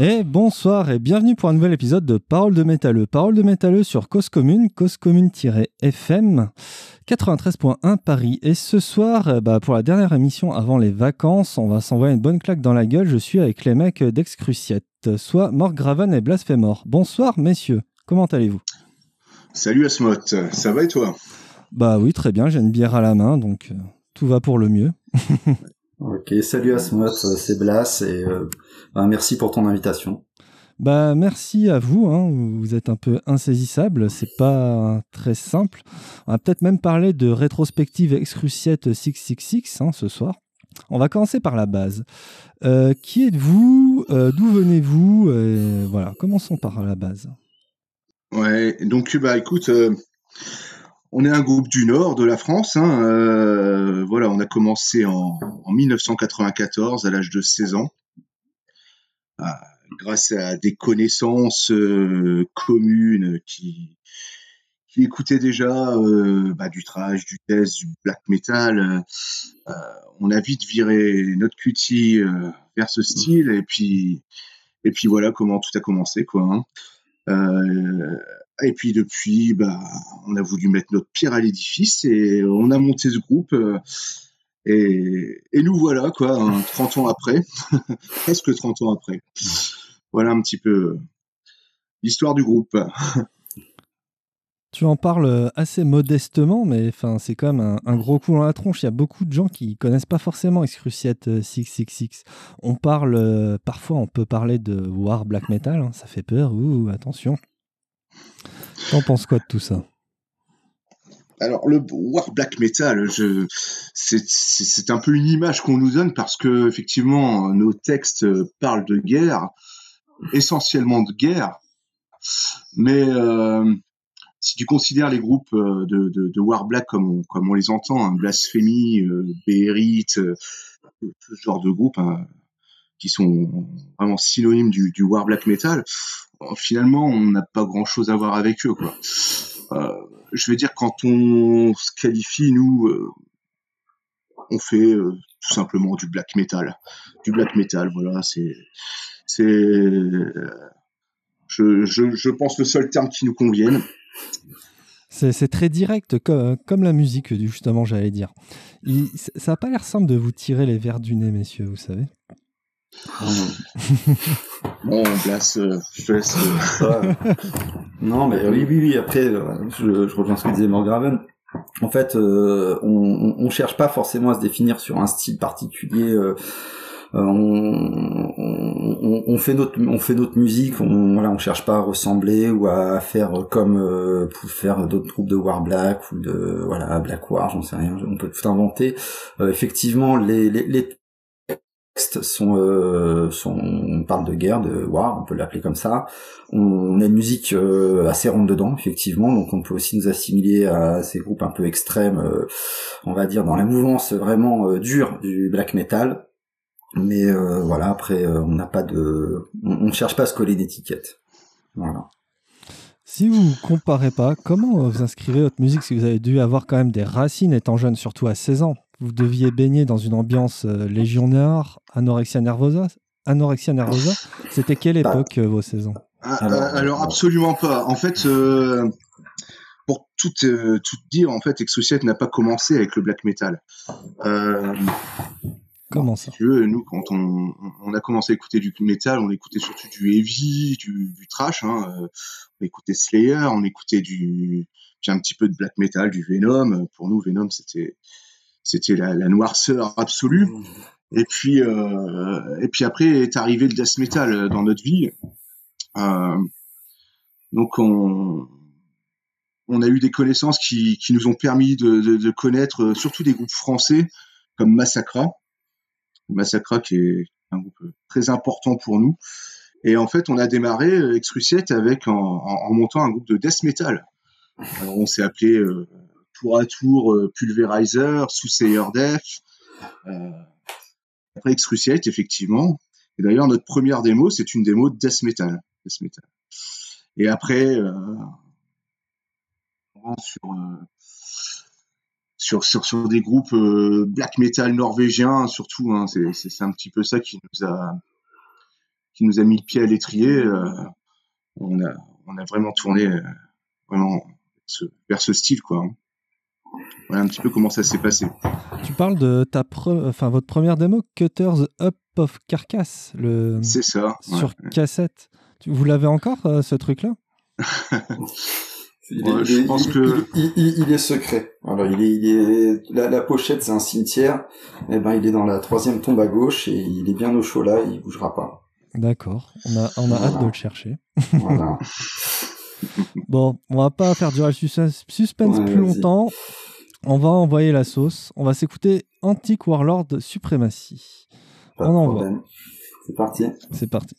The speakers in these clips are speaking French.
Et bonsoir et bienvenue pour un nouvel épisode de Parole de métalleux. Parole de métalleux sur Cause Commune, causecommune-fm 93.1 Paris. Et ce soir, euh, bah, pour la dernière émission avant les vacances, on va s'envoyer une bonne claque dans la gueule. Je suis avec les mecs d'Excruciette, soit Morgraven et Blasphémor. Bonsoir messieurs, comment allez-vous? Salut Asmot, ça va et toi? Bah oui, très bien, j'ai une bière à la main, donc euh, tout va pour le mieux. Ok, salut Asmot, c'est Blas et euh, bah, merci pour ton invitation. Bah merci à vous, hein. vous êtes un peu insaisissable, c'est pas très simple. On va peut-être même parler de rétrospective Excruciate 666 hein, ce soir. On va commencer par la base. Euh, qui êtes-vous? Euh, D'où venez-vous? Voilà, commençons par la base. Ouais, donc bah écoute, on est un groupe du nord de la France. Hein, euh, voilà, on a commencé en, 1994 à l'âge de 16 ans, ah, grâce à des connaissances euh, communes qui, écoutaient déjà euh, bah, du trash, du death, du black metal. on a vite viré notre cutie vers ce style et puis et puis voilà comment tout a commencé quoi. Hein. Et puis depuis, bah, on a voulu mettre notre pierre à l'édifice et on a monté ce groupe. Euh, et, nous voilà, quoi, 30 ans après, presque 30 ans après. Voilà un petit peu l'histoire du groupe. Tu en parles assez modestement, mais c'est quand même un, gros coup dans la tronche. Il y a beaucoup de gens qui connaissent pas forcément Excruciate 666. On parle, euh, parfois, on peut parler de War Black Metal, hein, ça fait peur, ouh, attention. T'en penses quoi de tout ça? Alors le war black metal, c'est un peu une image qu'on nous donne parce que effectivement nos textes parlent de guerre, essentiellement de guerre, mais euh, si tu considères les groupes euh, de, war black comme on, les entend, hein, blasphémie, euh, euh, ce genre de groupes hein, qui sont vraiment synonymes du war black metal, finalement, on n'a pas grand-chose à voir avec eux. Quoi. Euh, je veux dire, quand on se qualifie, nous, euh, on fait euh, tout simplement du black metal. Du black metal, voilà, c'est... c'est je, je, je, pense le seul terme qui nous convienne. C'est très direct, comme, la musique, justement, j'allais dire. ça n'a pas l'air simple de vous tirer les verres du nez, messieurs, vous savez. Bon, place, euh, je laisse. Euh. non, mais oui, oui, oui. Après, euh, je, je rejoins ce que disait Morgraven. En fait, on, on, cherche pas forcément à se définir sur un style particulier. on, on, fait notre on fait notre musique on voilà on cherche pas à ressembler ou à faire comme pour faire d'autres groupes de War Black ou de voilà Black War j'en sais rien on peut tout inventer effectivement les, les, les euh, on parle de guerre, de war, on peut l'appeler comme ça. On a une musique euh, assez ronde dedans, effectivement, donc on peut aussi nous assimiler à ces groupes un peu extrêmes, euh, on va dire dans la mouvance vraiment dure du black metal. Mais voilà, après, on n'a pas de, on, ne cherche pas à se coller d'étiquette. Voilà. Si vous comparez pas, comment vous inscrivez votre musique si vous avez dû avoir quand même des racines étant jeune, surtout à 16 ans? Vous deviez baigner dans une ambiance euh, légionnaire, anorexia nervosa. Anorexia nervosa, c'était quelle bah. époque euh, vos saisons? ah, alors, absolument pas. En fait, euh, pour tout, tout dire, en fait, Exociate n'a pas commencé avec le black metal. Comment ça? Nous, quand on, a commencé à écouter du metal, on écoutait surtout du heavy, du, trash. Hein. On écoutait Slayer, on écoutait du, un petit peu de black metal, du Venom. Pour nous, Venom, c'était c'était la, noirceur absolue. Et puis, euh, et puis après est arrivé le death metal dans notre vie. Euh, donc on, on a eu des connaissances qui, qui nous ont permis de, de, connaître surtout des groupes français comme Massacra. Massacra qui est un groupe très important pour nous. Et en fait, on a démarré Excruciate avec en, montant un groupe de death metal. Alors, on s'est appelé euh, tour à tour euh, Pulverizer, Soothsayer Def. Euh, après Excruciate, effectivement. Et d'ailleurs, notre première démo, c'est une démo de death metal. Death metal. Et après, euh, sur, sur, sur, des groupes black metal norvégiens, surtout. Hein, c'est un petit peu ça qui nous a qui nous a mis le pied à l'étrier, on a on a vraiment tourné vraiment vers ce style quoi. Hein. Voilà un petit peu comment ça s'est passé. Tu parles de ta enfin votre première démo Cutters Up of Carcass, le C'est ça. Sur cassette. Vous l'avez encore ce truc là il est, je pense que il, est secret. Alors il est, il est la, pochette c'est un cimetière. Et eh ben il est dans la troisième tombe à gauche et il est bien au chaud là. Il bougera pas. D'accord. On a on a hâte de le chercher. Voilà. bon, on va pas faire durer le suspense, plus longtemps. On va envoyer la sauce. On va s'écouter Antique Warlord Supremacy. on envoie. C'est parti. C'est parti.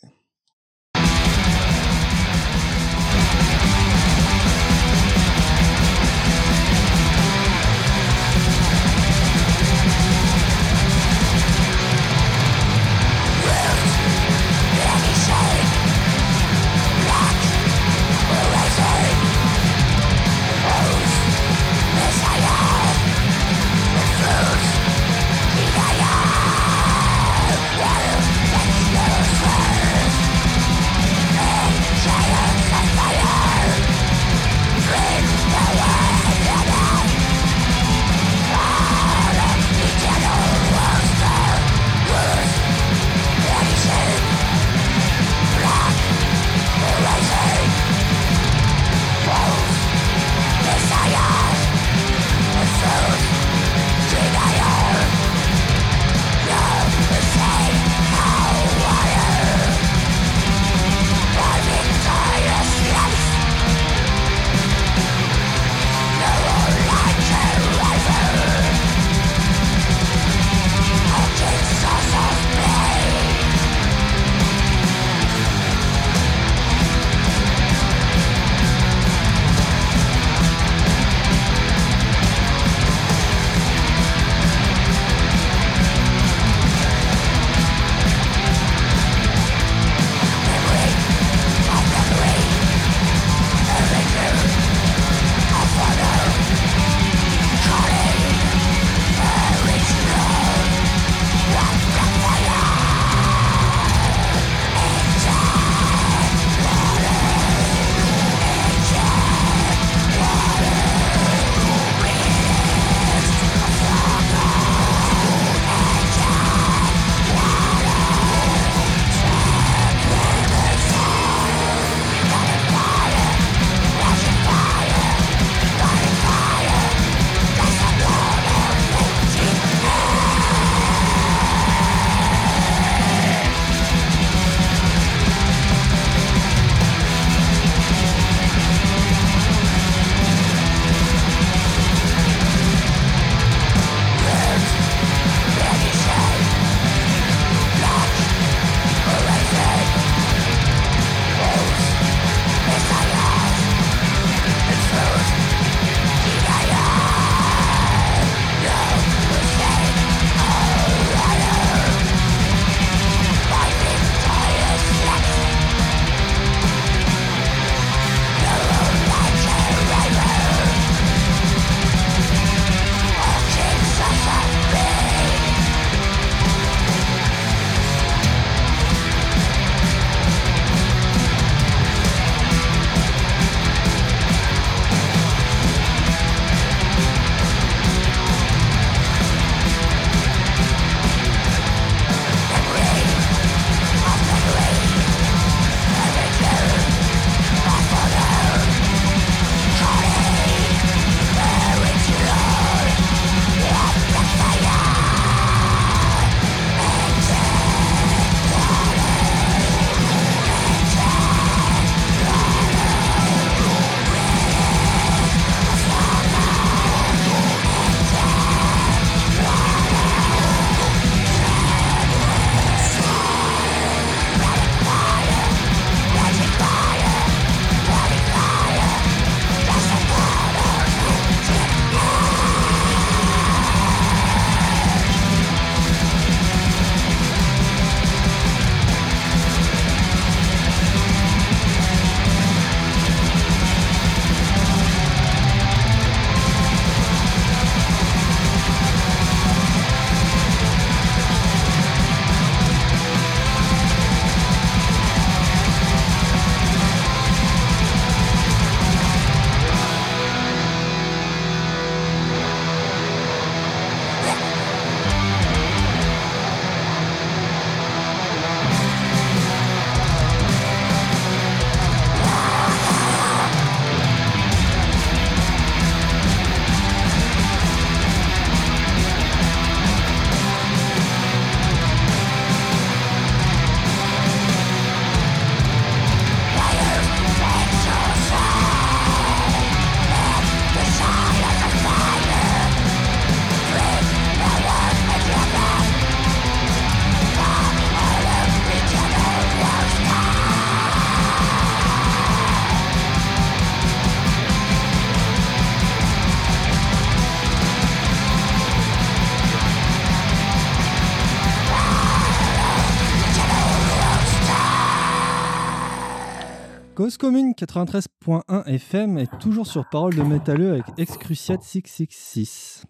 Commune 93.1 FM est toujours sur Parole de métalleux avec Excruciate 666.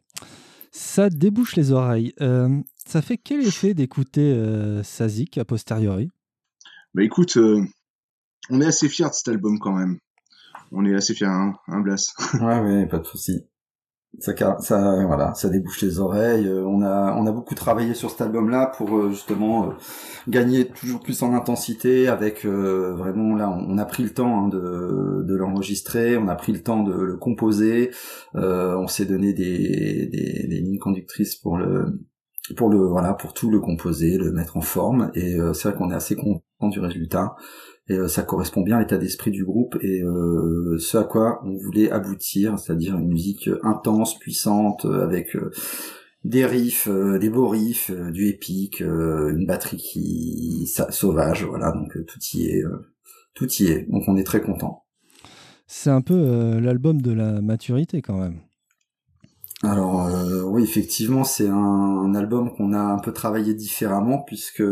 Ça débouche les oreilles. Euh, ça fait quel effet d'écouter euh, Sazik a posteriori? Bah écoute, euh, on est assez fiers de cet album quand même. On est assez fiers, hein, hein Blas? Ouais, ouais, pas de souci ça, ça, voilà, ça débouche les oreilles. Euh, on a, on a beaucoup travaillé sur cet album-là pour euh, justement euh, gagner toujours plus en intensité. Avec vraiment là, on, a pris le temps hein, de, l'enregistrer, on a pris le temps de le composer. on s'est donné des, lignes conductrices pour le, pour le, voilà, pour tout le composer, le mettre en forme. Et c'est vrai qu'on est assez content du résultat et euh, ça correspond bien à l'état d'esprit du groupe et euh, ce à quoi on voulait aboutir, c'est-à-dire une musique intense, puissante, euh, avec des riffs, des beaux riffs, du épique, une batterie qui sauvage, voilà, donc tout y est, tout y est, donc on est très content. C'est un peu l'album de la maturité quand même. Alors oui, effectivement, c'est un, album qu'on a un peu travaillé différemment puisque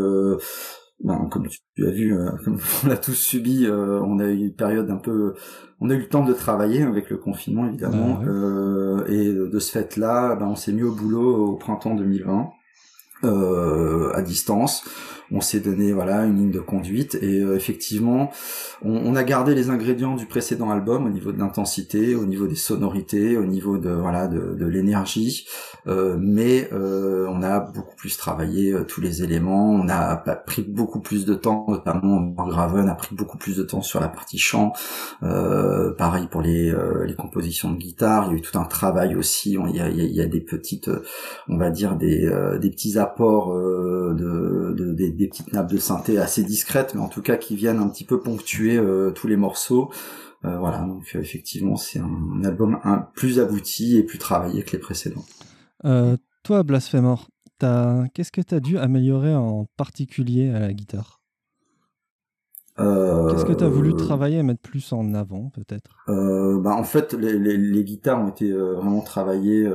ben, comme tu as vu, euh, comme on l'a tous subi, euh, on a eu une période un peu, on a eu le temps de travailler avec le confinement évidemment, ah euh, et de ce fait-là, ben, on s'est mis au boulot au printemps 2020 à distance on s'est donné voilà une ligne de conduite et euh, effectivement on, a gardé les ingrédients du précédent album au niveau de l'intensité, au niveau des sonorités, au niveau de voilà de, l'énergie, euh, mais euh, on a beaucoup plus travaillé tous les éléments, on a pris beaucoup plus de temps, notamment Graven a pris beaucoup plus de temps sur la partie chant, pareil pour les, les compositions de guitare, il y a eu tout un travail aussi, il y a, y a des petites, on va dire des, des petits apports de, de, des petites nappes de synthé assez discrètes, mais en tout cas qui viennent un petit peu ponctuer euh, tous les morceaux. Euh, voilà, donc euh, effectivement, c'est un, album un, plus abouti et plus travaillé que les précédents. toi, Blasphemor, qu'est-ce que tu as dû améliorer en particulier à la guitare? Qu'est-ce que tu as voulu travailler et mettre plus en avant, peut-être? Bah, En fait, les, les, guitares ont été vraiment travaillées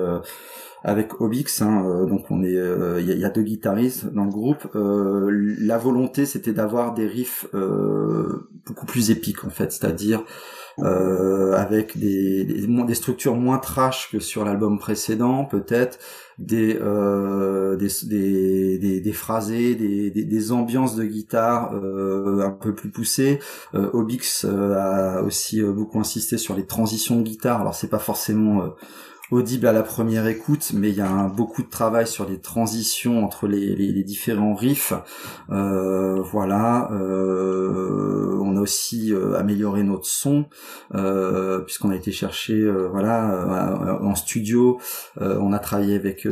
avec Obix. Hein, euh, donc on est, il euh, y, a, deux guitaristes dans le groupe. Euh, la volonté, c'était d'avoir des riffs beaucoup plus épiques en fait, c'est-à-dire avec des, des, structures moins trash que sur l'album précédent, peut-être des, des, des, des, phrasés, des, des, ambiances de guitare un peu plus poussées. Obix a aussi beaucoup insisté sur les transitions de guitare. Alors c'est pas forcément audible à la première écoute, mais il y a beaucoup de travail sur les transitions entre les, différents riffs. Euh, voilà, euh, on a aussi euh, amélioré notre son puisqu'on a été chercher, voilà, en studio. on a travaillé avec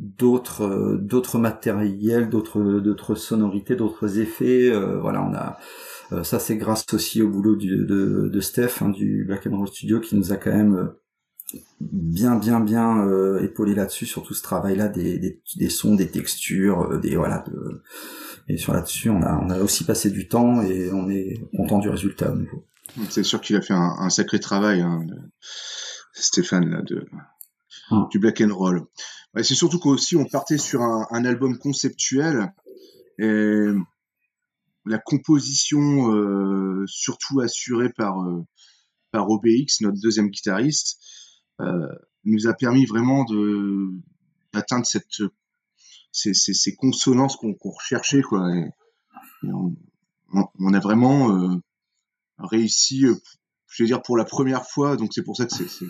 d'autres d'autres matériels, d'autres sonorités, d'autres effets. voilà, on a ça c'est grâce aussi au boulot de, Steph hein, du Black and Studio qui nous a quand même bien bien bien euh, épaulé là-dessus sur tout ce travail-là des, des, des, sons, des textures, euh, des voilà. De... Et sur là-dessus, on a on a aussi passé du temps et on est content du résultat au niveau. C'est sûr qu'il a fait un, un sacré travail, hein, Stéphane là, de hum. du black and roll. C'est surtout qu'aussi on partait sur un, un, album conceptuel et la composition euh, surtout assurée par euh, par OBX, notre deuxième guitariste, nous a permis vraiment de d'atteindre cette ces, ces, ces consonances qu'on recherchait quoi. Et, on, on, a vraiment euh, réussi, euh, je veux dire pour la première fois. Donc c'est pour ça que c'est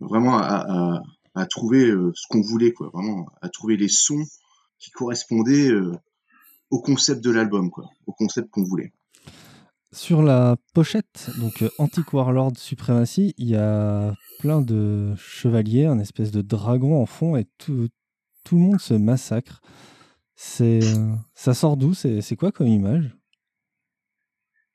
vraiment à, à, à, trouver ce qu'on voulait quoi, vraiment à trouver les sons qui correspondaient au concept de l'album quoi, au concept qu'on voulait. Sur la pochette, donc Antique Warlord Supremacy, il y a plein de chevaliers, un espèce de dragon en fond, et tout, le monde se massacre. C'est, ça sort d'où? C'est, quoi comme image?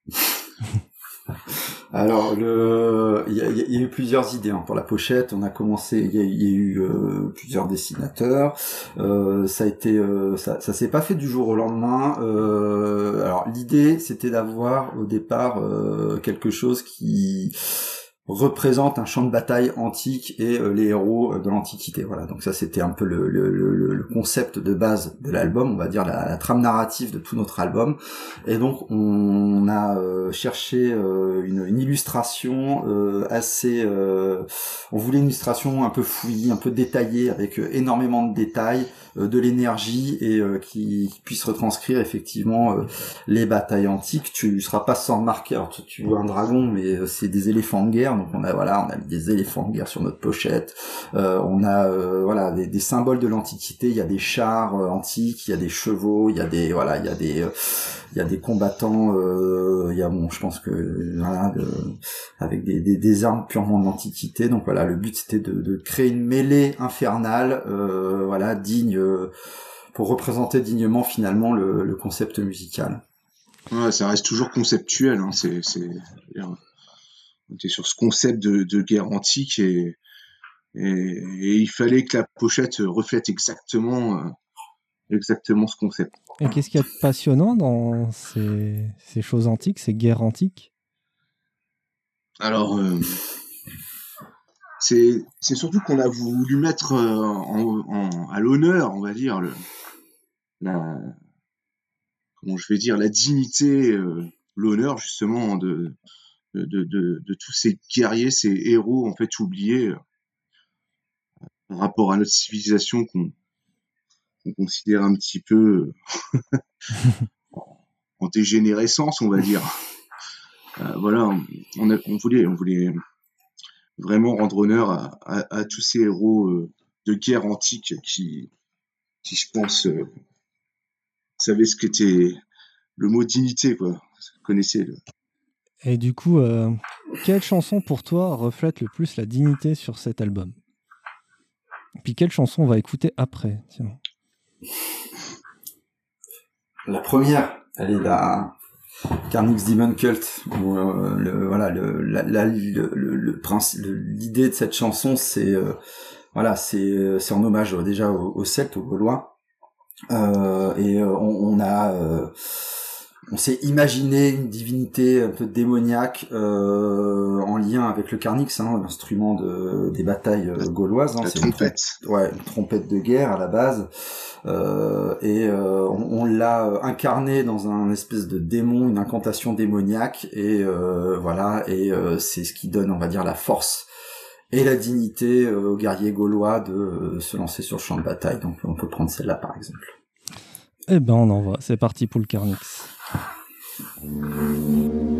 Alors, le, il y, a, eu plusieurs idées hein. pour la pochette. On a commencé, il y a, eu euh, plusieurs dessinateurs. Euh, ça a été, euh, ça, ça s'est pas fait du jour au lendemain. alors, l'idée, c'était d'avoir au départ quelque chose qui représente un champ de bataille antique et euh, les héros de l'Antiquité. Voilà, donc ça c'était un peu le, le, le, concept de base de l'album, on va dire la, trame narrative de tout notre album. Et donc on a cherché une, une, illustration assez... on voulait une illustration un peu fouillie, un peu détaillée, avec énormément de détails, de l'énergie et qui, puisse retranscrire effectivement les batailles antiques. Tu seras pas sans remarquer, alors tu vois un dragon, mais c'est des éléphants de guerre donc on a voilà, on a des éléphants de guerre sur notre pochette. Euh, on a euh, voilà des, symboles de l'Antiquité. Il y a des chars euh, antiques, il y a des chevaux, il y a des voilà, il y a des il y a des combattants. il y a bon, je pense que avec des, des, armes purement de l'Antiquité. Donc voilà, le but c'était de, créer une mêlée infernale, voilà, digne pour représenter dignement finalement le, concept musical. Ouais, ça reste toujours conceptuel. Hein. C'est, on était sur ce concept de, guerre antique et, et, il fallait que la pochette reflète exactement, euh, exactement ce concept. Et qu'est-ce qu'il y a de passionnant dans ces, choses antiques, ces guerres antiques? Alors, euh, c'est surtout qu'on a voulu mettre euh, à l'honneur, on va dire, le, la, comment je vais dire, la dignité, l'honneur justement de, de, de, tous ces guerriers, ces héros en fait oubliés euh, par rapport à notre civilisation qu'on considère un petit peu en dégénérescence, on va dire. Euh, voilà, on, a, on, voulait, on voulait vraiment rendre honneur à, tous ces héros euh, de guerre antique qui, qui je pense, savaient ce qu'était le mot dignité, quoi. Vous connaissez et du coup, euh, quelle chanson pour toi reflète le plus la dignité sur cet album? Puis quelle chanson on va écouter après La première, elle est la Carnix Demon Cult. Euh, voilà, l'idée de cette chanson, c'est euh, en hommage déjà aux, Celtes, aux Gaulois. et on a on s'est imaginé une divinité un peu démoniaque euh, en lien avec le carnix, hein, l'instrument de, des batailles euh, gauloises. Hein, c'est trompette. Une, ouais, une trompette de guerre à la base. Euh, et euh, on, l'a incarné dans un espèce de démon, une incantation démoniaque. Et euh, voilà, et c'est ce qui donne, on va dire, la force et la dignité aux guerriers gaulois de se lancer sur le champ de bataille. Donc on peut prendre celle-là par exemple. Eh ben on en va, c'est parti pour le Carnix. Amen.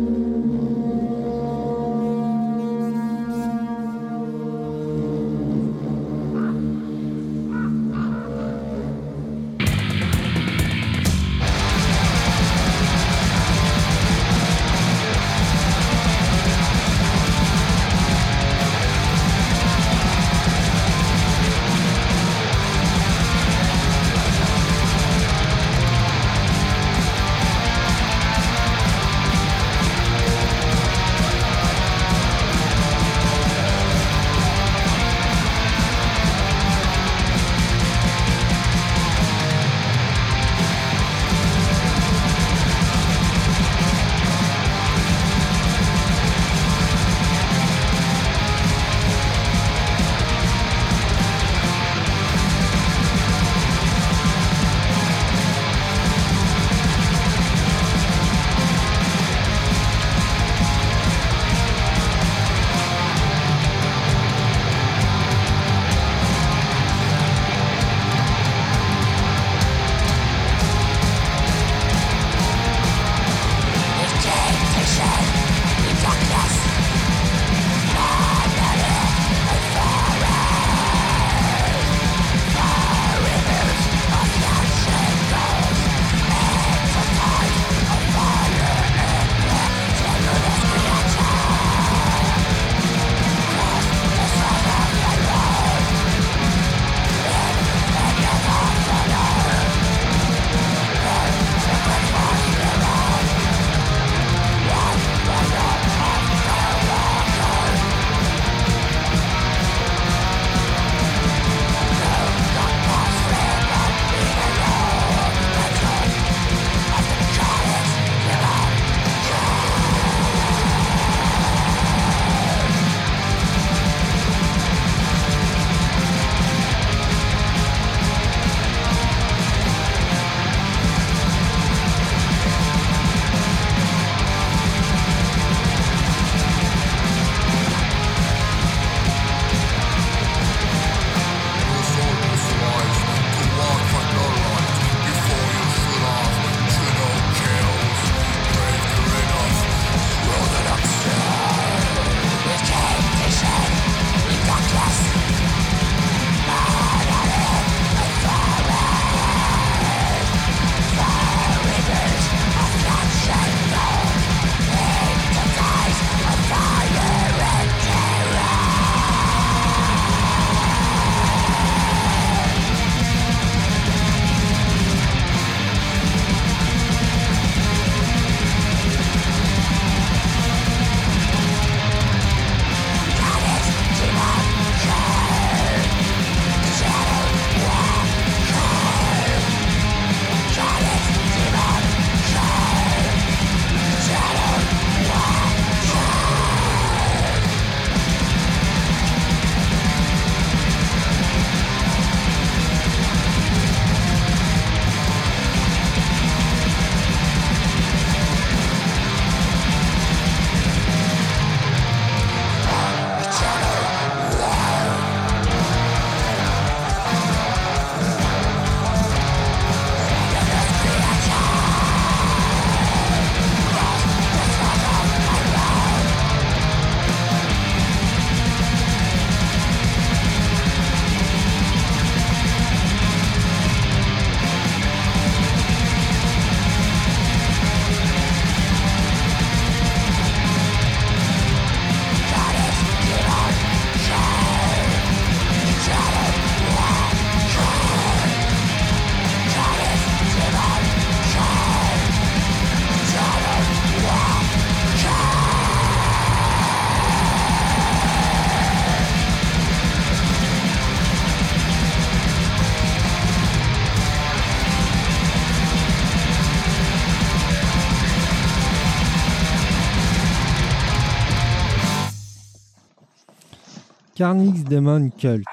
Carnix Demon Cult.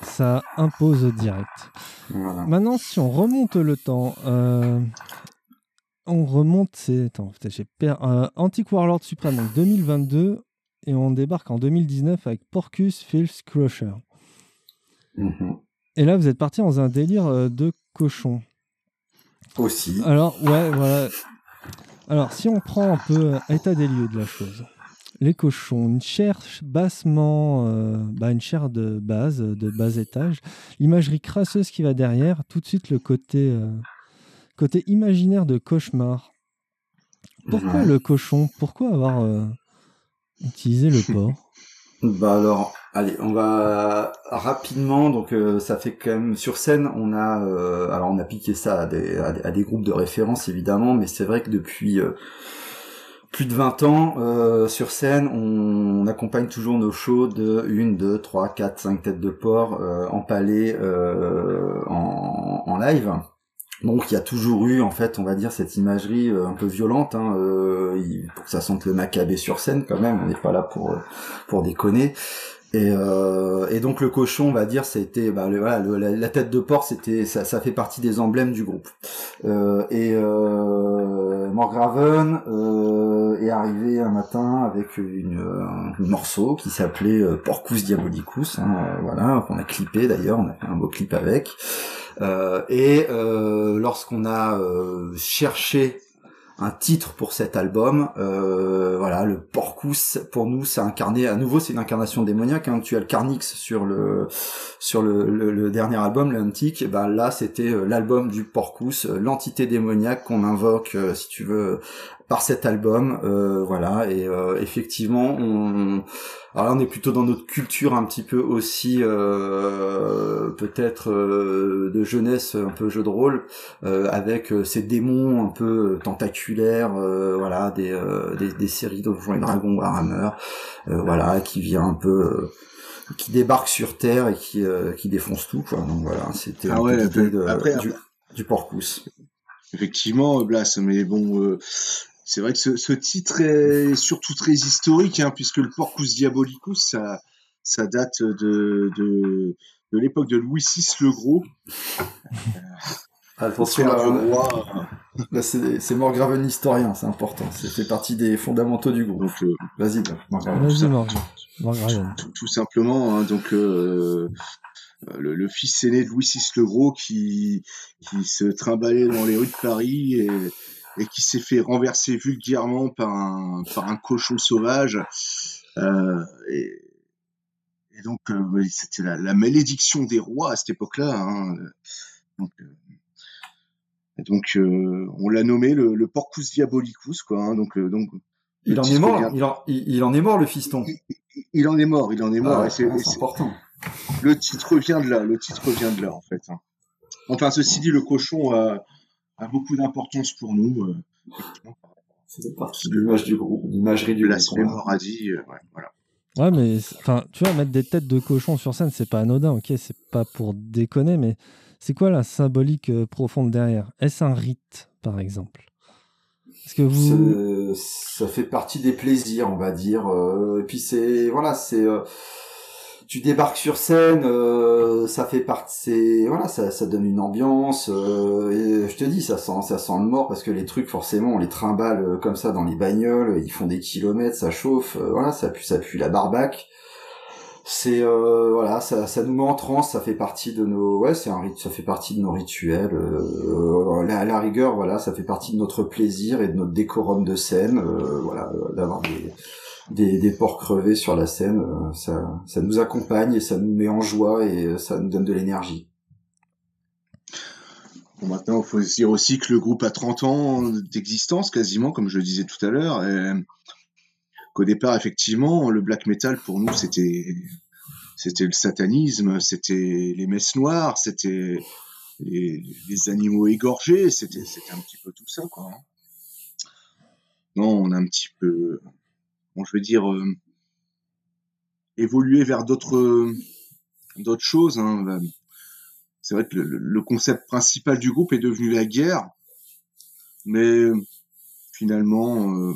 Ça impose direct. Maintenant, si on remonte le temps, euh, on remonte, c'est. Attends, j'ai perdu. Euh, Antique Warlord Supreme, donc 2022, et on débarque en 2019 avec Porcus Filth Crusher. Mhm. Et là, vous êtes parti dans un délire euh, de cochon. Aussi. Alors, ouais, voilà. Alors, si on prend un peu état des lieux de la chose les cochons, une chair bassement, euh, bah une chair de base, de bas étage, l'imagerie crasseuse qui va derrière, tout de suite le côté, euh, côté imaginaire de cauchemar. Pourquoi le cochon? Pourquoi avoir euh, utilisé le porc? Bah alors, allez, on va rapidement. Donc, ça fait quand même sur scène, on a, alors on a piqué ça à des, à des, groupes de référence évidemment, mais c'est vrai que depuis plus de 20 ans euh, sur scène, on, accompagne toujours nos shows de 1, 2, 3, 4, 5 têtes de porc euh, empalées euh, en, en, live. Donc il y a toujours eu en fait, on va dire cette imagerie euh, un peu violente, hein, pour que ça sente le macabé sur scène quand même. On n'est pas là pour pour déconner. Et, euh, et, donc le cochon, on va dire, c'était bah, voilà, la, tête de porc, c'était ça, ça, fait partie des emblèmes du groupe. Euh, et euh, Morgraven euh, est arrivé un matin avec une, un morceau qui s'appelait euh, Porcus Diabolicus, hein, voilà, qu'on a clippé d'ailleurs, on a fait un beau clip avec. Euh, et lorsqu'on a cherché un titre pour cet album. Euh, voilà, le Porcus pour nous, c'est incarné à nouveau, c'est une incarnation démoniaque. Hein. Tu as le Carnix sur le sur le, le, dernier album, l'Antique. Ben là, c'était euh, l'album du Porcus, euh, l'entité démoniaque qu'on invoque, si tu veux, par cet album, euh, voilà, et euh, effectivement, on, alors là, on est plutôt dans notre culture un petit peu aussi, euh, peut-être de jeunesse, un peu jeu de rôle, avec ces démons un peu tentaculaires, voilà, des, des, des séries Donjons et Dragons Warhammer, voilà, qui vient un peu qui débarque sur Terre et qui, qui défonce tout, quoi. Donc voilà, c'était ah ouais, de, du, du Porcus. Effectivement, Blas, mais bon, c'est vrai que ce, ce, titre est surtout très historique, hein, puisque le Porcus Diabolicus, ça, ça date de, de, de l'époque de Louis VI le Gros. Attention, là, c'est Morgraven historien, c'est important. C'est fait partie des fondamentaux du groupe. Euh, Vas-y, Morgraven. Tout, tout, simplement, hein, donc euh, le, le, fils aîné de Louis VI le Gros qui, qui se trimballait dans les rues de Paris et et qui s'est fait renverser vulgairement par un, par un cochon sauvage. Euh, et, et, donc, euh, c'était la, la, malédiction des rois à cette époque-là. Hein. Donc, euh, donc on l'a nommé le, le, Porcus Diabolicus, quoi. Hein. Donc, donc il en est mort. Il, en, il, en, est mort, le fiston. Il, en est mort. Il en est mort. Ah c'est important. Le titre vient de là. Le titre vient de là, en fait. Hein. Enfin, ceci dit, le cochon a a beaucoup d'importance pour nous. Euh, c'est partie de l'image du groupe, l'imagerie du La mémoire a dit, euh, ouais, voilà. Ouais, mais enfin, tu vois, mettre des têtes de cochon sur scène, c'est pas anodin, ok, c'est pas pour déconner, mais c'est quoi la symbolique euh, profonde derrière? Est-ce un rite, par exemple? Est-ce que vous ça, fait partie des plaisirs, on va dire. et puis c'est voilà, c'est tu débarques sur scène, euh, ça fait partie, voilà, ça, ça donne une ambiance. Euh, et je te dis, ça sent, ça sent le mort parce que les trucs, forcément, on les trimballe euh, comme ça dans les bagnoles, ils font des kilomètres, ça chauffe, voilà, ça pue, ça pue la barbaque. C'est voilà, ça, ça nous met en transe, ça fait partie de nos, ouais, c'est un ça fait partie de nos rituels. à la rigueur, voilà, ça fait partie de notre plaisir et de notre décorum de scène, voilà, d'avoir des des, des porcs crevés sur la scène, euh, ça, ça nous accompagne et ça nous met en joie et euh, ça nous donne de l'énergie. Bon, maintenant, il faut dire aussi que le groupe a 30 ans d'existence, quasiment, comme je le disais tout à l'heure. Qu'au départ, effectivement, le black metal, pour nous, c'était, c'était le satanisme, c'était les messes noires, c'était les, les, animaux égorgés, c'était, c'était un petit peu tout ça, quoi. Hein. Non, on a un petit peu, je veux dire, euh, évoluer vers d'autres d'autres choses. Hein. C'est vrai que le, concept principal du groupe est devenu la guerre, mais finalement, euh,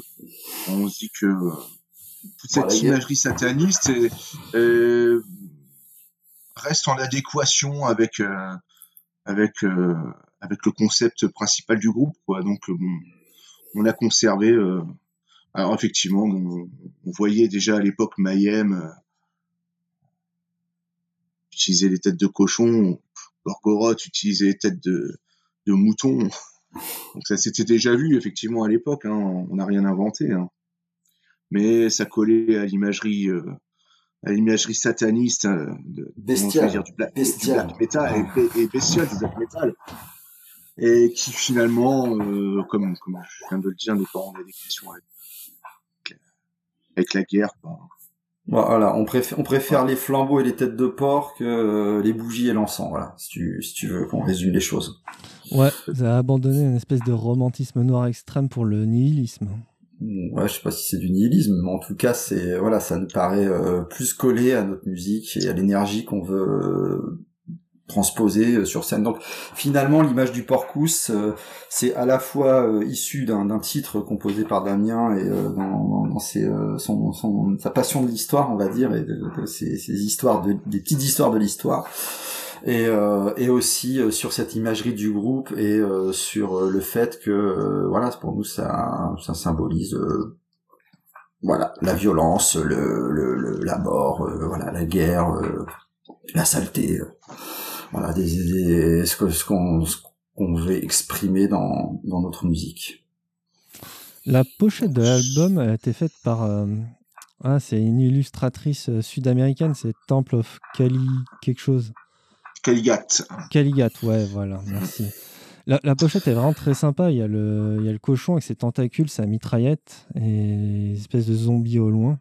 on se dit que toute cette imagerie sataniste euh, reste en adéquation avec avec avec le concept principal du groupe quoi donc on a conservé alors effectivement on, voyait déjà à l'époque Mayhem utiliser les têtes de cochon Gorgoroth utilisait les têtes de de mouton. Donc ça s'était déjà vu effectivement à l'époque hein, on n'a rien inventé hein. Mais ça collait à l'imagerie euh, à l'imagerie sataniste euh, de, bestial, dire, du, black, metal et, bestial du black metal. Et qui finalement euh, comme, comme je viens de le dire n'est pas en adéquation avec, avec la guerre Voilà, on préfère, on préfère les flambeaux et les têtes de porc que les bougies et l'encens, voilà, si tu, si tu veux qu'on résume les choses. Ouais, ça a abandonné une espèce de romantisme noir extrême pour le nihilisme. Ouais, je sais pas si c'est du nihilisme, mais en tout cas, c'est voilà, ça nous paraît euh, plus collé à notre musique et à l'énergie qu'on veut euh, transposer euh, sur scène. Donc finalement, l'image du Porcus, c'est à la fois issu d'un titre composé par Damien et dans, dans ses, sa passion de l'histoire, on va dire, et de, ces, histoires, de, des petites histoires de l'histoire et, euh, aussi euh, sur cette imagerie du groupe et euh, sur le fait que voilà pour nous ça symbolise voilà la violence le, le, la mort voilà la guerre la saleté voilà des, ce que ce qu'on qu'on veut exprimer dans dans notre musique la pochette de l'album a été faite par ah, c'est une illustratrice sud-américaine, c'est Temple of Kali quelque chose. Caligat. Caligat, ouais, voilà, merci. La, pochette est vraiment très sympa. Il y, a le, il y a le cochon avec ses tentacules, sa mitraillette et espèce de zombie au loin.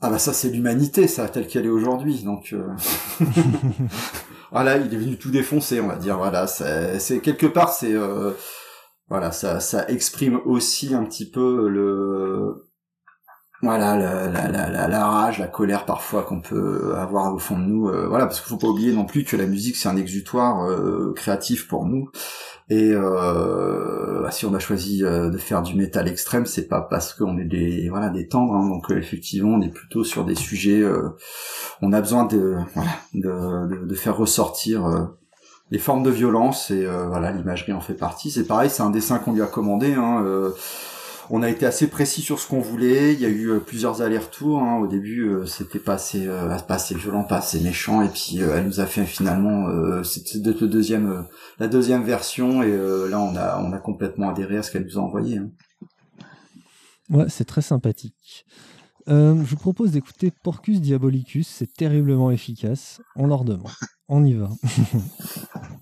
Ah bah ça c'est l'humanité, ça, telle qu'elle est aujourd'hui. Donc euh... voilà, il est venu tout défoncer, on va dire. Voilà, c'est quelque part, c'est euh... voilà, ça, ça exprime aussi un petit peu le voilà la, la, la, la, rage, la colère parfois qu'on peut avoir au fond de nous. Euh, voilà, parce qu'il faut pas oublier non plus que la musique c'est un exutoire euh, créatif pour nous. Et euh, si on a choisi euh, de faire du métal extrême, c'est pas parce qu'on est des voilà des tendres. Hein, donc effectivement, on est plutôt sur des sujets. on a besoin de voilà de, de, de faire ressortir les formes de violence et voilà l'imagerie en fait partie. C'est pareil, c'est un dessin qu'on lui a commandé. Hein, on a été assez précis sur ce qu'on voulait. Il y a eu euh, plusieurs allers-retours. Hein. Au début, euh, c'était pas assez, euh, pas assez violent, pas assez méchant. Et puis, elle nous a fait finalement, la deuxième version. Et là, on a, on a complètement adhéré à ce qu'elle nous a envoyé. Hein. Ouais, c'est très sympathique. je vous propose d'écouter Porcus Diabolicus. C'est terriblement efficace. On leur demande. On y va.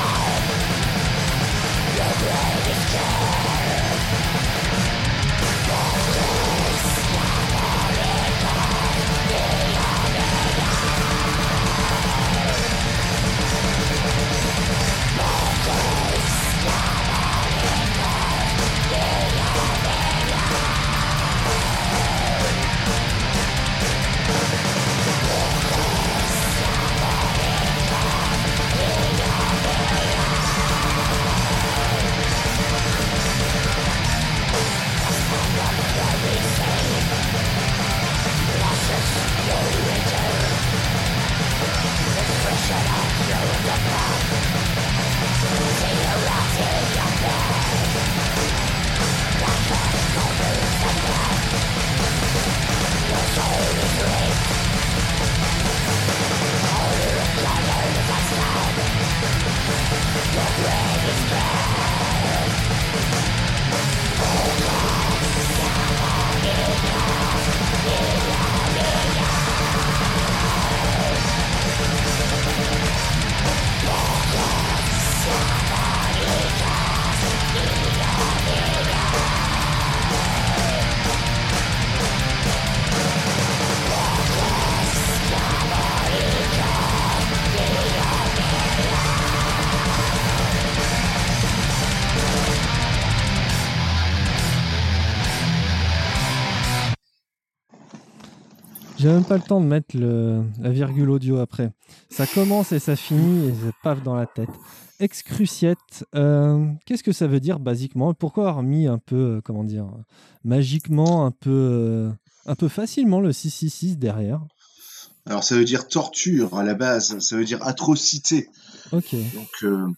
J'ai même pas le temps de mettre le, la virgule audio après. Ça commence et ça finit et c'est paf dans la tête. Excruciette, euh, qu'est-ce que ça veut dire basiquement? Pourquoi avoir mis un peu, euh, comment dire, magiquement, un peu, euh, un peu facilement le 666 derrière? Alors ça veut dire torture à la base, ça veut dire atrocité. Ok. Donc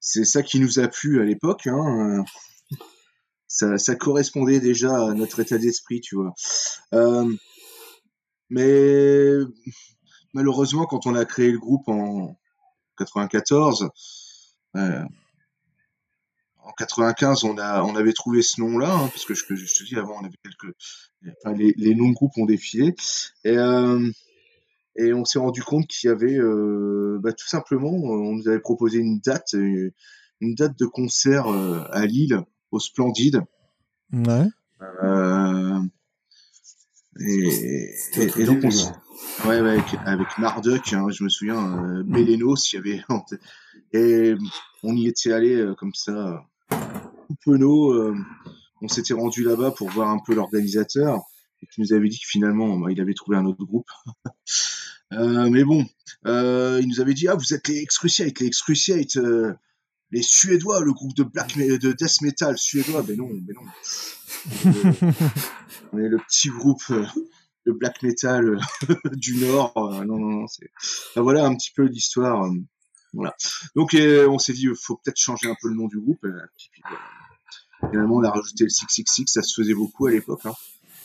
c'est ça qui nous a plu à l'époque. Hein. Ça, ça, correspondait déjà à notre état d'esprit, tu vois. Mais malheureusement, quand on a créé le groupe en, 94. Euh, en 95, on, a, on avait trouvé ce nom-là, hein, parce que je, je, te dis, avant, on avait quelques. Enfin, les, les noms de groupes ont défilé. Et, euh, et on s'est rendu compte qu'il y avait. Euh, bah, tout simplement, on nous avait proposé une date, une date de concert à Lille, au Splendide. Ouais. Et, et, donc, on, Ouais, ouais, avec, avec Marduk, hein, je me souviens, euh, Bélénos, il y avait. Et on y était allé euh, comme ça, tout penaud. Euh, on s'était rendu là-bas pour voir un peu l'organisateur, et qui nous avait dit que finalement, bah, il avait trouvé un autre groupe. euh, mais bon, euh, il nous avait dit Ah, vous êtes les Excruciates, les Excruciates, euh, les Suédois, le groupe de black de death metal suédois. Ben non, ben non. on est le petit groupe le black metal euh, du Nord. Euh, non, non, non. Voilà un petit peu l'histoire. Euh, voilà. Donc on s'est dit, il faut peut-être changer un peu le nom du groupe. finalement, on a rajouté le 666, ça se faisait beaucoup à l'époque. Hein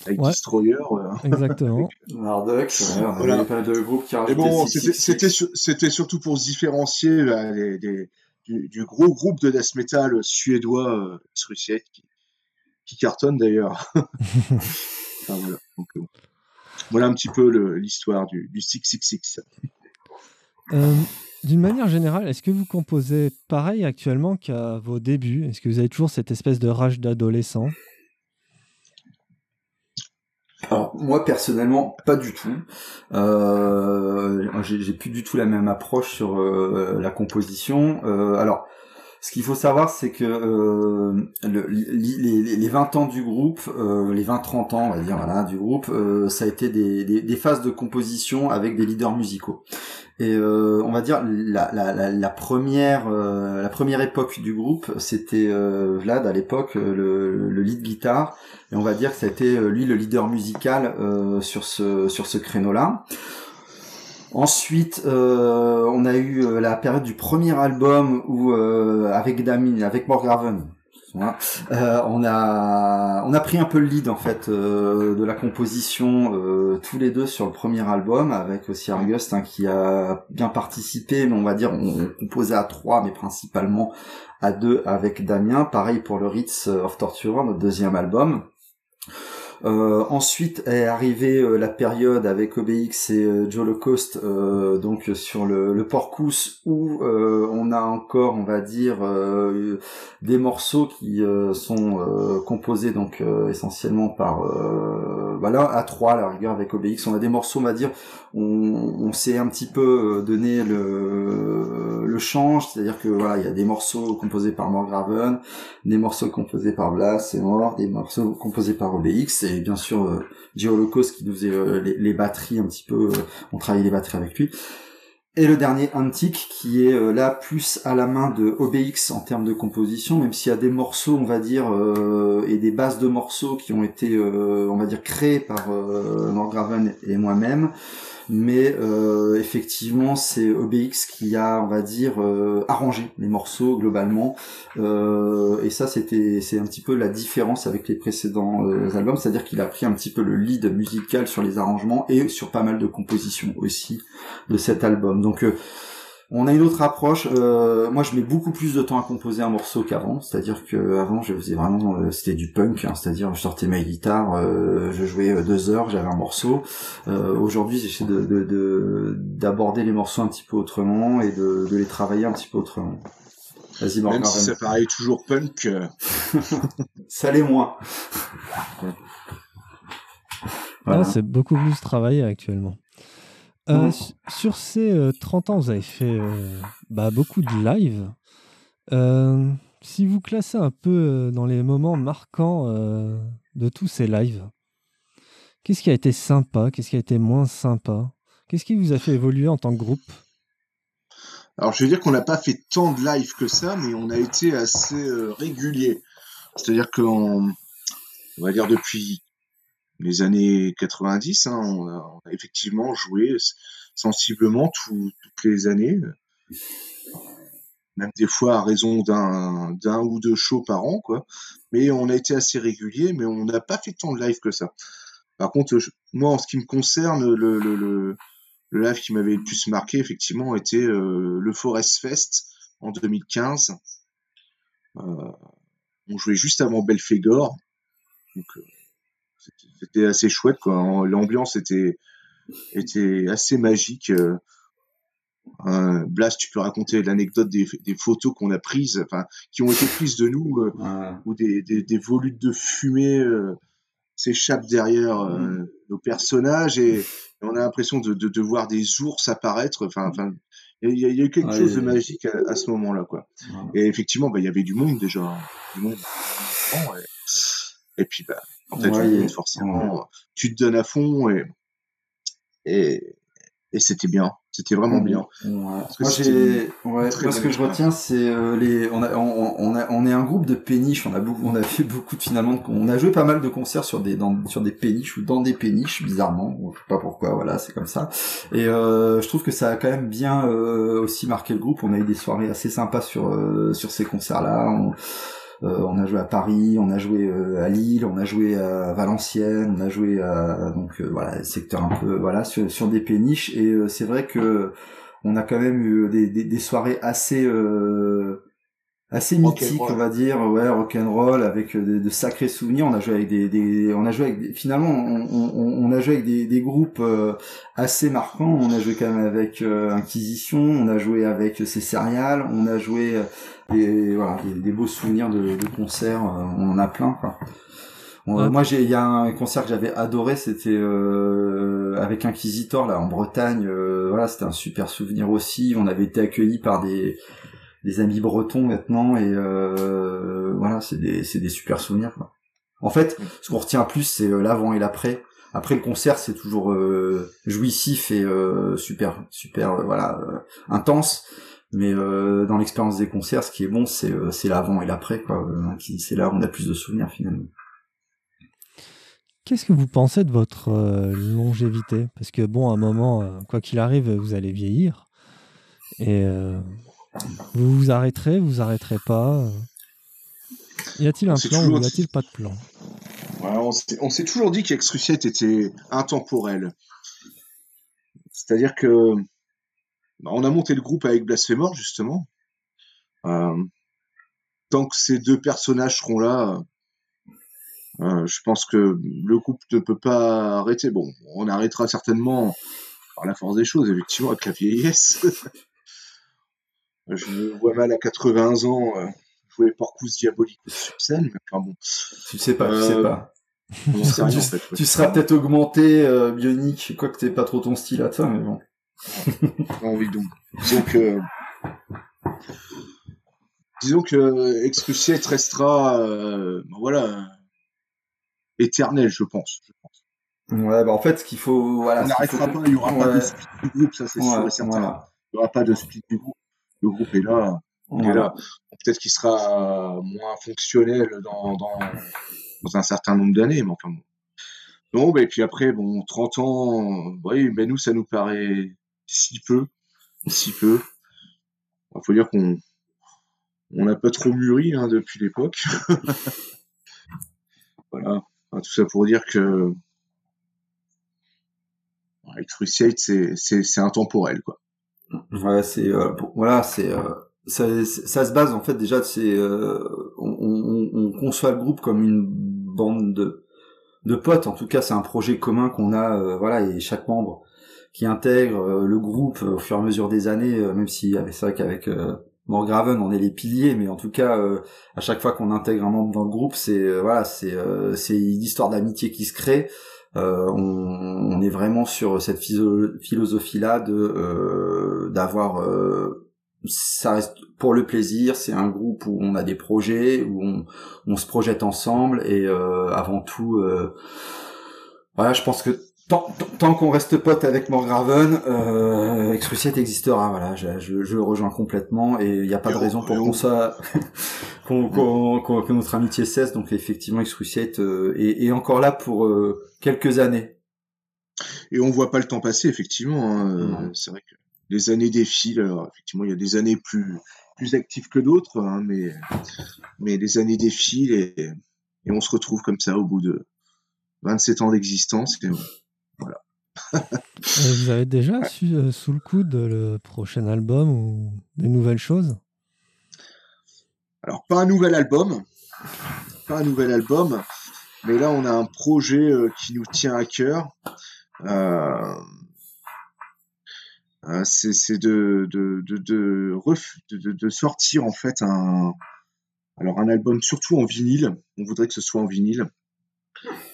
avec Destroyer. Exactement. Marduk, voilà. pas de groupes qui Mais bon, c'était, c'était, surtout pour se différencier du, gros groupe de death metal suédois, euh, qui, cartonne d'ailleurs. voilà. Donc, voilà un petit peu l'histoire du, du 666. Euh, d'une manière générale, est-ce que vous composez pareil actuellement qu'à vos débuts? Est-ce que vous avez toujours cette espèce de rage d'adolescent? Alors moi personnellement pas du tout. Euh, j'ai plus du tout la même approche sur euh, la composition. Euh, alors ce qu'il faut savoir, c'est que euh, le, les, les, 20 ans du groupe, euh, les 20-30 ans, on va dire, voilà, du groupe, euh, ça a été des, phases de composition avec des leaders musicaux. Et euh, on va dire la, la, la, première la première époque du groupe, c'était Vlad à l'époque le, le, lead guitare, et on va dire que ça a été lui le leader musical sur ce sur ce créneau-là. Ensuite, euh, on a eu euh, la période du premier album où euh, avec Damien, avec Morgraven, euh, on a on a pris un peu le lead en fait euh, de la composition euh, tous les deux sur le premier album avec aussi Argust hein, qui a bien participé mais on va dire on, composait à trois mais principalement à deux avec Damien. Pareil pour le Ritz of Torture notre deuxième album ensuite est arrivée euh, la période avec OBX et euh, Joe euh, donc sur le, le Porcus, où on a encore, on va dire, des morceaux qui sont composés donc essentiellement par, voilà, à trois à la rigueur avec OBX. On a des morceaux, on va dire, on, on s'est un petit peu donné le, le change, c'est-à-dire que voilà, il y a des morceaux composés par Morgraven, des morceaux composés par Blas et Mort, des morceaux composés par OBX bien sûr euh, Holocaust qui nous faisait euh, les, batteries un petit peu, euh, on travaillait les batteries avec lui. Et le dernier Antique qui est euh, là plus à la main de OBX en termes de composition, même s'il y a des morceaux, on va dire, et des bases de morceaux qui ont été, on va dire, créés par Norgraven et moi-même. Mais euh, effectivement c'est OBX qui a on va dire euh, arrangé les morceaux globalement. Euh, et ça c'était c'est un petit peu la différence avec les précédents albums. C'est-à-dire qu'il a pris un petit peu le lead musical sur les arrangements et sur pas mal de compositions aussi de cet album donc on a une autre approche. Euh, moi, je mets beaucoup plus de temps à composer un morceau qu'avant. C'est-à-dire que avant, je faisais vraiment, euh, c'était du punk. Hein. c'est-à-dire, je sortais ma guitare, euh, je jouais deux heures, j'avais un morceau. Aujourd'hui, j'essaie de, d'aborder les morceaux un petit peu autrement et de, les travailler un petit peu autrement. Vas-y, Même si ça paraît toujours punk. ça l'est moins. c'est beaucoup plus travaillé actuellement. Euh, mmh. Sur ces 30 euh, ans, vous avez fait euh, bah, beaucoup de live. si vous classez un peu dans les moments marquants de tous ces lives, Qu'est-ce qui a été sympa? Qu'est-ce qui a été moins sympa? Qu'est-ce qui vous a fait évoluer en tant que groupe? Alors, je veux dire qu'on n'a pas fait tant de live que ça, mais on a été assez régulier. C'est-à-dire qu'on, on va dire depuis les années 90, hein, on, a, effectivement joué sensiblement toutes les années, même des fois à raison d'un ou deux shows par an, quoi. Mais on a été assez régulier, mais on n'a pas fait tant de live que ça. Par contre, moi, en ce qui me concerne, le, live qui m'avait le plus marqué, effectivement, était euh, le Forest Fest en 2015. Euh, on jouait juste avant Belphégor. Donc, euh, c'était assez chouette, quoi. L'ambiance était, était assez magique. Euh, Blast, tu peux raconter l'anecdote des, des, photos qu'on a prises, enfin, qui ont été prises de nous, euh, où des, des, des, volutes de fumée euh, s'échappent derrière euh, mm. nos personnages et, on a l'impression de, de, de, voir des ours apparaître. Enfin, enfin, il y, a eu quelque chose de magique à, ce moment-là, quoi. Et effectivement, bah, il y avait du monde déjà, hein. du monde. Et, puis, bah, forcément, tu te donnes à fond et, et, et c'était bien. C'était vraiment bien. Ouais. Moi, j'ai, ouais, ce que je retiens, c'est euh, les, on a, on, on, a, on est un groupe de péniches. On a beaucoup, on a fait beaucoup de finalement, on a joué pas mal de concerts sur des, dans, sur des péniches ou dans des péniches, bizarrement. Je sais pas pourquoi, voilà, c'est comme ça. Et euh, je trouve que ça a quand même bien euh, aussi marqué le groupe. On a eu des soirées assez sympas sur, euh, sur ces concerts-là. On, euh, on a joué à Paris, on a joué euh, à Lille, on a joué à Valenciennes, on a joué à donc euh, voilà secteur un peu voilà sur, des péniches et c'est vrai que on a quand même eu des soirées assez assez mythique, on va dire, ouais, rock and roll avec euh, de, sacrés souvenirs. On a joué avec des, des on a joué avec finalement, on, on, on, a joué avec des, des groupes euh, assez marquants. On a joué quand même avec euh, Inquisition, on a joué avec ces céréales, on a joué des, voilà, des, beaux souvenirs de, de concerts. on en a plein, quoi. Moi, j'ai, il y a un concert que j'avais adoré, c'était avec Inquisitor là en Bretagne. voilà, c'était un super souvenir aussi. On avait été accueillis par des des amis bretons maintenant et euh, voilà c'est des c'est des super souvenirs quoi. En fait, ce qu'on retient plus c'est euh, l'avant et l'après. Après le concert c'est toujours euh, jouissif et euh, super super euh, voilà intense. Mais dans l'expérience des concerts, ce qui est bon, c'est c'est l'avant et l'après quoi. c'est là où on a plus de souvenirs finalement. Qu'est-ce que vous pensez de votre longévité? Parce que bon, à un moment, quoi qu'il arrive, vous allez vieillir. Et vous vous arrêterez, vous vous arrêterez pas Y a-t-il un plan ou y a-t-il pas de plan? On s'est toujours dit qu'Excruciate était intemporel. C'est-à-dire que bah, on a monté le groupe avec Blasphemor, justement. Euh, tant que ces deux personnages seront là, euh, je pense que le groupe ne peut pas arrêter. Bon, on arrêtera certainement par la force des choses, effectivement, avec la vieillesse. Je me vois mal à 80 ans euh, jouer Porcus Diabolique sur scène, mais enfin bon. Tu sais pas, tu sais euh, pas. tu, seras peut-être augmenté, euh, bionique, quoique t'es pas trop ton style à toi, mais bon. non, oui, donc. Disons que. Disons que Excruciate restera, euh, ben voilà, éternel, je pense. Je pense. Ouais, bah en fait, ce qu'il faut. Voilà, On n'arrêtera pas, il y aura pas de split du groupe, ça c'est sûr et certain. Il n'y aura pas de split du groupe le groupe est là. là. Peut-être qu'il sera moins fonctionnel dans, dans, dans un certain nombre d'années, mais enfin bon. Non, et puis après, bon, 30 ans, oui, ben nous, ça nous paraît si peu, si peu. Il faut dire qu'on on n'a pas trop mûri hein, depuis l'époque. voilà, tout ça pour dire que Cruciate, c'est intemporel, quoi. Ouais, c'est euh, voilà, c'est euh, ça, ça, se base en fait déjà c'est euh, on, on, on, conçoit le groupe comme une bande de de potes. En tout cas, c'est un projet commun qu'on a euh, voilà et chaque membre qui intègre le groupe au fur et à mesure des années, même si c'est vrai qu'avec Morgraven on est les piliers, mais en tout cas à chaque fois qu'on intègre un membre dans le groupe, c'est voilà c'est c'est une histoire d'amitié qui se crée. Euh, on, on, est vraiment sur cette philosophie-là de euh, d'avoir euh, ça reste pour le plaisir, c'est un groupe où on a des projets, où on, on se projette ensemble et avant tout Voilà, je pense que tant, tant qu'on reste pote avec Morgraven, euh, Excruciate existera. Voilà, je, je, je rejoins complètement et il n'y a pas de raison pour qu'on qu'on, que notre amitié cesse. Donc effectivement, Excruciate euh, est, est, encore là pour euh, quelques années. Et on voit pas le temps passer, effectivement. Hein. C'est vrai que les années défilent. Alors, effectivement, il y a des années plus plus actives que d'autres, hein, mais mais les années défilent et, et on se retrouve comme ça au bout de 27 ans d'existence. Et. Vous avez déjà su, euh, sous le coude le prochain album ou des nouvelles choses? Alors, pas un nouvel album, pas un nouvel album, mais là, on a un projet euh, qui nous tient à cœur. Euh, euh c'est de de, de, de, de, sortir en fait un, alors un album surtout en vinyle. On voudrait que ce soit en vinyle.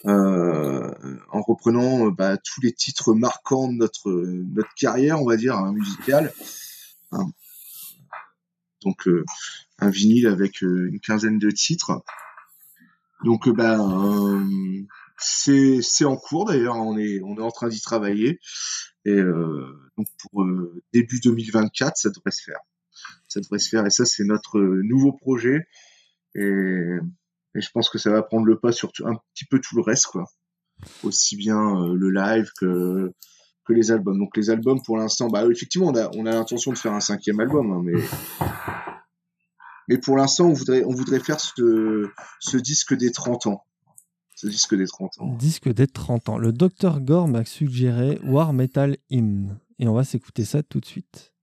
Euh, en reprenant euh, bah, tous les titres marquants de notre notre carrière, on va dire hein, musicale. Hein. Donc euh, un vinyle avec une quinzaine de titres. Donc bah c'est en cours d'ailleurs, on est on est en train d'y travailler et donc pour début 2024 ça devrait se faire. Ça devrait se faire et ça c'est notre nouveau projet et et je pense que ça va prendre le pas sur un petit peu tout le reste, quoi. Aussi bien euh, le live que, que les albums. Donc les albums, pour l'instant, bah effectivement, on a, on a l'intention de faire un cinquième album, hein, mais mais pour l'instant, on voudrait, on voudrait faire ce, ce disque des 30 ans. Ce disque des 30 ans. Disque des 30 ans. Le docteur Gore m'a suggéré War Metal Hymn. Et on va s'écouter ça tout de suite.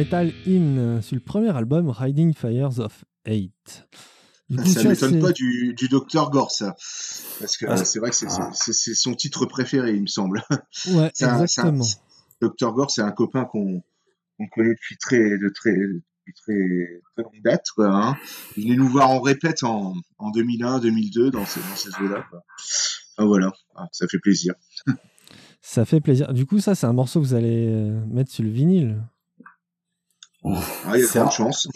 Metal In sur le premier album Riding Fires of Hate. ça ne m'étonne pas du, du Dr Gore, ça. Parce que ah. c'est vrai que ah. c'est son titre préféré, il me semble. Ouais, exactement. Dr Gore, c'est un copain qu'on connaît depuis très, de très, très, très longue date. Quoi, hein. Il est nous voir en répète en, en 2001, 2002 dans ces, dans ces eaux-là. Enfin voilà, ah, ça fait plaisir. ça fait plaisir. Du coup, ça, c'est un morceau que vous allez euh, mettre sur le vinyle. Ah, il y a de chance.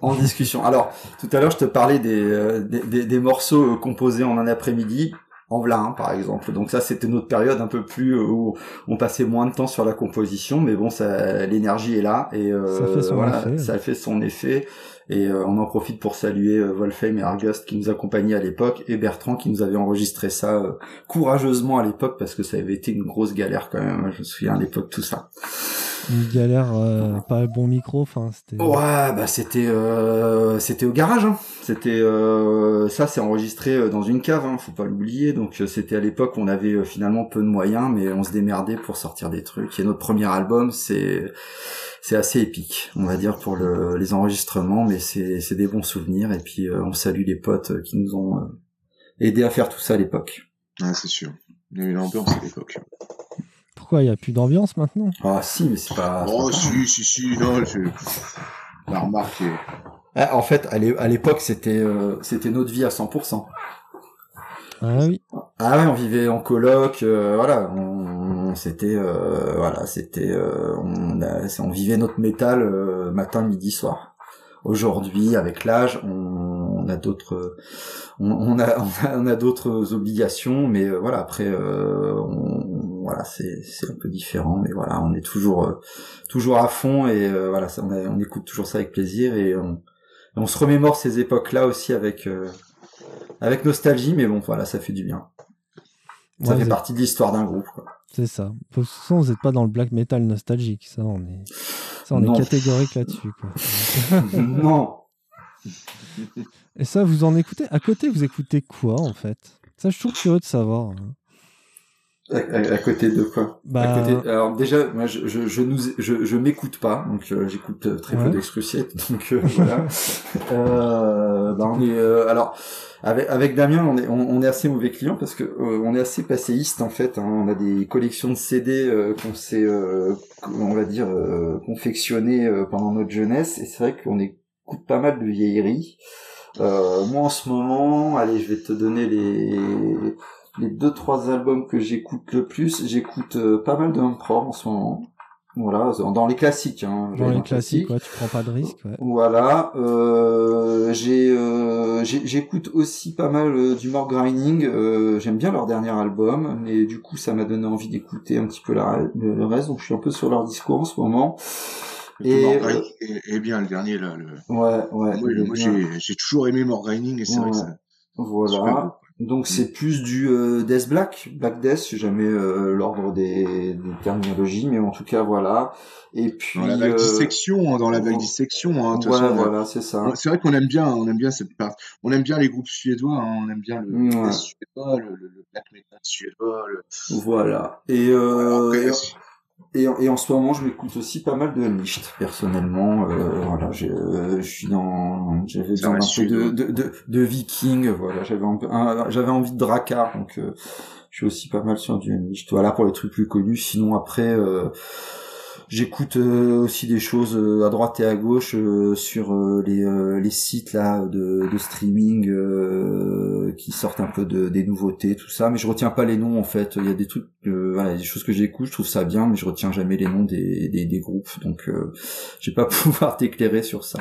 en, discussion. Alors, tout à l'heure, je te parlais des, euh, des, des, morceaux euh, composés en un après-midi en velin par exemple. Donc ça c'était notre période un peu plus euh, où on passait moins de temps sur la composition, mais bon ça l'énergie est là et euh, ça fait son voilà, effet. Ça fait son effet et euh, on en profite pour saluer Wolfheim et Argust qui nous accompagnaient à l'époque et Bertrand qui nous avait enregistré ça courageusement à l'époque parce que ça avait été une grosse galère quand même. Je me souviens à l'époque tout ça une galère, euh, pas le bon micro, enfin c'était. Ouais, bah c'était euh, c'était au garage. Hein. C'était euh, ça, c'est enregistré dans une cave, hein, faut pas l'oublier. Donc c'était à l'époque où on avait finalement peu de moyens, mais on se démerdait pour sortir des trucs. Et notre premier album, c'est c'est assez épique, on va dire pour le, les enregistrements, mais c'est c'est des bons souvenirs. Et puis on salue les potes qui nous ont aidé à faire tout ça à l'époque. Ouais, c'est sûr. Il y a eu l'ambiance à l'époque. Pourquoi il n'y a plus d'ambiance maintenant? Ah si, mais c'est pas. Oh si, si, si, non, je l'ai remarqué. Ah, en fait, à l'époque, c'était euh, c'était notre vie à 100%. Ah oui. Ah ouais, on vivait en coloc, euh, voilà, on, c'était euh, voilà, c'était on, on vivait notre métal matin, midi, soir. Aujourd'hui, avec l'âge, on, on, a d'autres on, a on a, d'autres obligations, mais voilà, après on, voilà, c'est c'est un peu différent, mais voilà, on est toujours euh, toujours à fond et euh, voilà, ça, on, on, écoute toujours ça avec plaisir et on, on se remémore ces époques-là aussi avec euh, avec nostalgie, mais bon, voilà, ça fait du bien. Ça fait partie de l'histoire d'un groupe. C'est ça. De toute façon, vous n'êtes pas dans le black metal nostalgique, ça, on est, ça, on est catégorique là-dessus. non. Et ça, vous en écoutez À côté, vous écoutez quoi en fait? Ça, je suis toujours curieux de savoir. Hein. À, côté de quoi? Bah... à côté... Alors déjà, moi, je, je, je nous, je, je m'écoute pas, donc euh, j'écoute euh, très peu d'excruciate, donc euh, voilà. euh, bah, on est, alors avec, avec Damien, on est, on, est assez mauvais client parce que on est assez passéiste en fait. Hein. on a des collections de CD qu'on s'est, on va dire, confectionnées pendant notre jeunesse, et c'est vrai qu'on écoute pas mal de vieilleries. moi en ce moment, allez, je vais te donner les les deux trois albums que j'écoute le plus, j'écoute euh, pas mal de Emperor en ce moment. Voilà, dans les classiques. Hein, dans les classiques, ouais, tu prends pas de risque. Ouais. Voilà, euh, j'ai, euh, j'écoute aussi pas mal euh, du More Grinding. Euh, j'aime bien leur dernier album, mais du coup, ça m'a donné envie d'écouter un petit peu le, reste. Donc, je suis un peu sur leur discours en ce moment. Et, et, bien le dernier là. Le... Ouais, ouais. Moi, j'ai toujours aimé More Grinding et c'est vrai que ça. Voilà. Donc mm. c'est plus du euh, Death Black, Black Death, si jamais euh, l'ordre des, des, terminologies, mais en tout cas voilà. Et puis dans la vague euh, dissection, hein, dans la vague dissection. Hein, voilà, voilà, c'est ça. C'est vrai qu'on aime bien, on aime bien cette part. On aime bien les groupes suédois, hein, on aime bien le, ouais. suédois, le, le, black metal suédois. Le... Voilà. Et, euh, Après, et, et, en ce moment, je m'écoute aussi pas mal de Unleashed, personnellement. Euh, voilà, je suis dans, j'avais besoin un peu de, de, de, de, Viking. Voilà, j'avais j'avais envie de Drakkar, donc euh, je suis aussi pas mal sur du Unleashed. Voilà pour les trucs plus connus. Sinon après. Euh, J'écoute euh, aussi des choses euh, à droite et à gauche euh, sur les, les sites là de, de streaming qui sortent un peu de, des nouveautés, tout ça. Mais je retiens pas les noms en fait. Il y a des trucs, voilà, des choses que j'écoute, je trouve ça bien, mais je retiens jamais les noms des, des, des groupes. Donc, je vais pas pouvoir t'éclairer sur ça.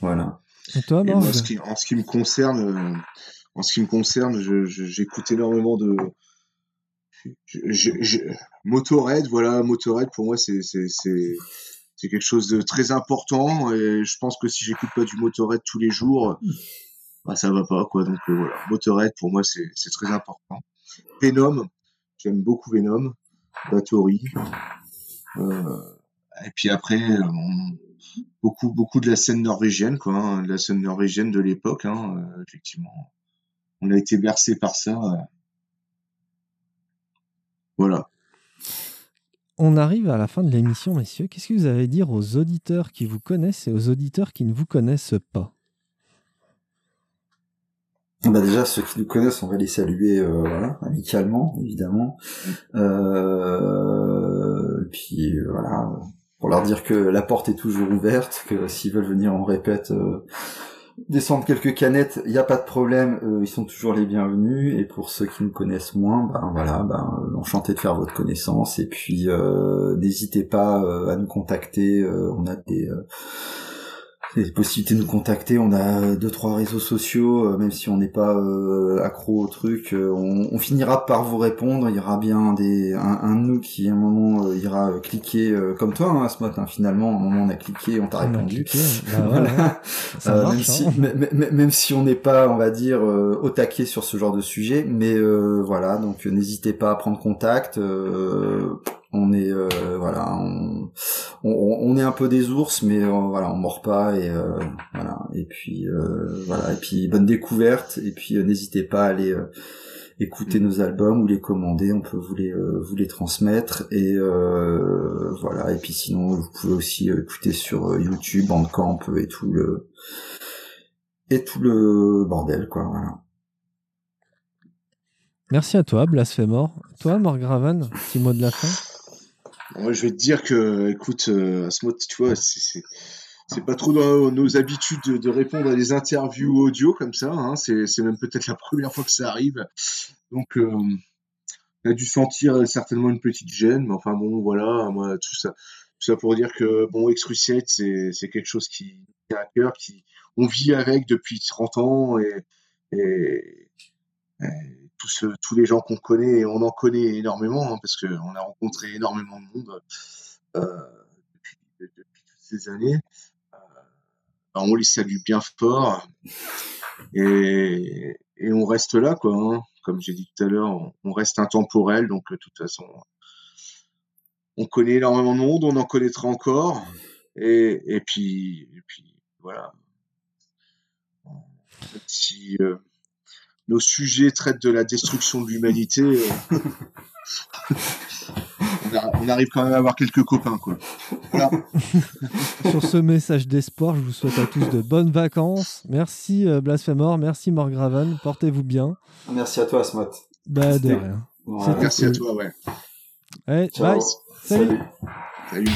Voilà. Et toi, en, ce qui, en ce qui me concerne, en ce qui me concerne, j'écoute énormément de je, Motorhead, voilà, Motorhead pour moi c'est quelque chose de très important et je pense que si j'écoute pas du Motorhead tous les jours, bah ça va pas quoi. Donc euh, voilà, Motorhead pour moi c'est très important. Venom, j'aime beaucoup Venom, Bathory. Euh, et puis après beaucoup beaucoup de la scène norvégienne quoi, hein, de la scène norvégienne de l'époque hein, euh, effectivement. On a été bercé par ça. Voilà. on arrive à la fin de l'émission, messieurs. Qu'est-ce que vous avez à dire aux auditeurs qui vous connaissent et aux auditeurs qui ne vous connaissent pas? Bah déjà ceux qui nous connaissent, on va les saluer euh, voilà, amicalement évidemment. Euh, puis euh, voilà, pour leur dire que la porte est toujours ouverte, que s'ils veulent venir, on répète, euh, descendre quelques canettes, il n'y a pas de problème, euh, ils sont toujours les bienvenus. Et pour ceux qui nous connaissent moins, ben voilà, ben enchanté de faire votre connaissance. Et puis n'hésitez pas à nous contacter, on a des les possibilités de nous contacter. On a deux trois réseaux sociaux, euh, même si on n'est pas euh, accro au truc, euh, on, finira par vous répondre. Il y aura bien des un, de nous qui à un moment ira cliquer comme toi, hein, ce matin. finalement, à un moment on a cliqué, on t'a répondu. même, si, on n'est pas, on va dire, au taquet sur ce genre de sujet, mais voilà. Donc n'hésitez pas à prendre contact on est euh, voilà on, on, est un peu des ours mais euh, voilà on mord pas et euh, voilà. Et puis voilà. Et puis bonne découverte. Et puis n'hésitez pas à aller écouter nos albums ou les commander. On peut vous les vous les transmettre. Et voilà. Et puis sinon vous pouvez aussi écouter sur YouTube Bandcamp et tout le et tout le bordel quoi. Merci à toi, Blasphémor. Toi, Morgraven, petit mot de la fin? Moi, je vais te dire que, écoute, euh, Asmod, tu vois, c'est c'est pas trop dans nos habitudes de, répondre à des interviews audio comme ça. Hein. C'est même peut-être la première fois que ça arrive. Donc, euh, on a dû sentir certainement une petite gêne, mais enfin bon, voilà, moi, tout ça, tout ça pour dire que bon, Excruciate, c'est quelque chose qui est à cœur, qui on vit avec depuis 30 ans et, et tous, tous les gens qu'on connaît, on en connaît énormément, hein, parce qu'on a rencontré énormément de monde euh, depuis, depuis, toutes ces années. Euh, on les salue bien fort et, et on reste là, quoi. Hein. Comme j'ai dit tout à l'heure, on, reste intemporel, donc de toute façon, on connaît énormément de monde, on en connaîtra encore, et, et puis, et puis voilà. Si, euh, nos sujets traitent de la destruction de l'humanité, euh, on, arrive quand même à avoir quelques copains, quoi. Sur ce message d'espoir, je vous souhaite à tous de bonnes vacances. Merci euh, Blasphemor, merci Morgraven, portez-vous bien. Merci à toi, Smot. Bah, de rien. Merci à toi, ouais. Allez, bye. Salut. Salut. Salut.